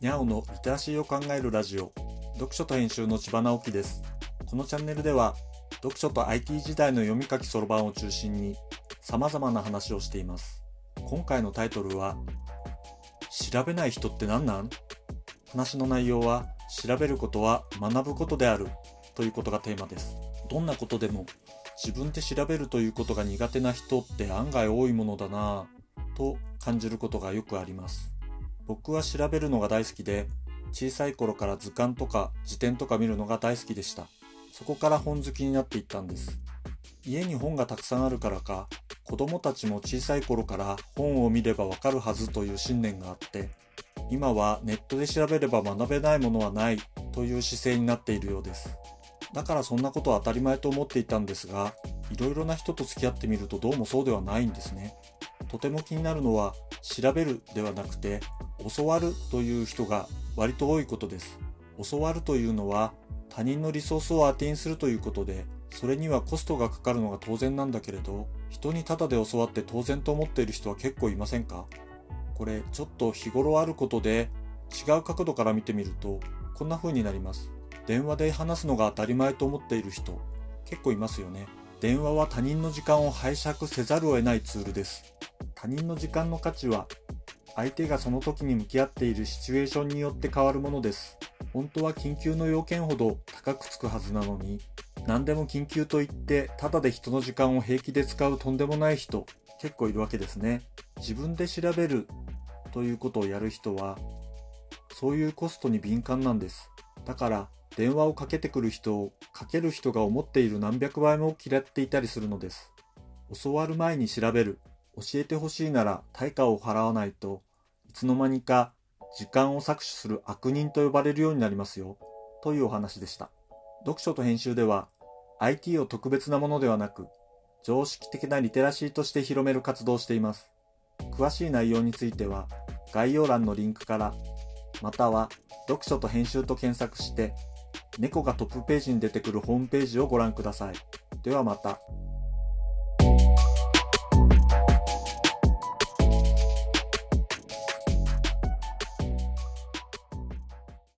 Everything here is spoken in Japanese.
にゃおのリテラシーを考えるラジオ。読書と編集の千葉直樹です。このチャンネルでは読書と IT 時代の読み書きそろばんを中心に様々な話をしています。今回のタイトルは調べない人って何なん？話の内容は調べることは学ぶことであるということがテーマです。どんなことでも自分で調べるということが苦手な人って案外多いものだなぁと感じることがよくあります。僕は調べるのが大好きで小さい頃から図鑑とか辞典とか見るのが大好きでした。そこから本好きになっていったんです。家に本がたくさんあるからか子供たちも小さい頃から本を見ればわかるはずという信念があって今はネットで調べれば学べないものはないという姿勢になっているようです。だからそんなことは当たり前と思っていたんですがいろいろな人と付き合ってみるとどうもそうではないんですね。とても気になるのは調べるではなくて教わるという人が割と多いことです。教わるというのは他人のリソースをアテインするということでそれにはコストがかかるのが当然なんだけれど人にタダで教わって当然と思っている人は結構いませんか？これちょっと日頃あることで違う角度から見てみるとこんな風になります。電話で話すのが当たり前と思っている人結構いますよね。電話は他人の時間を拝借せざるを得ないツールです。他人の時間の価値は相手がその時に向き合っているシチュエーションによって変わるものです。本当は緊急の要件ほど高くつくはずなのに何でも緊急と言ってただで人の時間を平気で使うとんでもない人結構いるわけですね。自分で調べるということをやる人はそういうコストに敏感なんです。だから電話をかけてくる人をかける人が思っている何百倍も嫌っていたりするのです。教わる前に調べる。教えてほしいなら対価を払わないといつの間にか時間を搾取する悪人と呼ばれるようになりますよというお話でした読書と編集では IT を特別なものではなく常識的なリテラシーとして広める活動をしています詳しい内容については概要欄のリンクからまたは読書と編集と検索して猫がトップページに出てくるホームページをご覧ください。ではまた。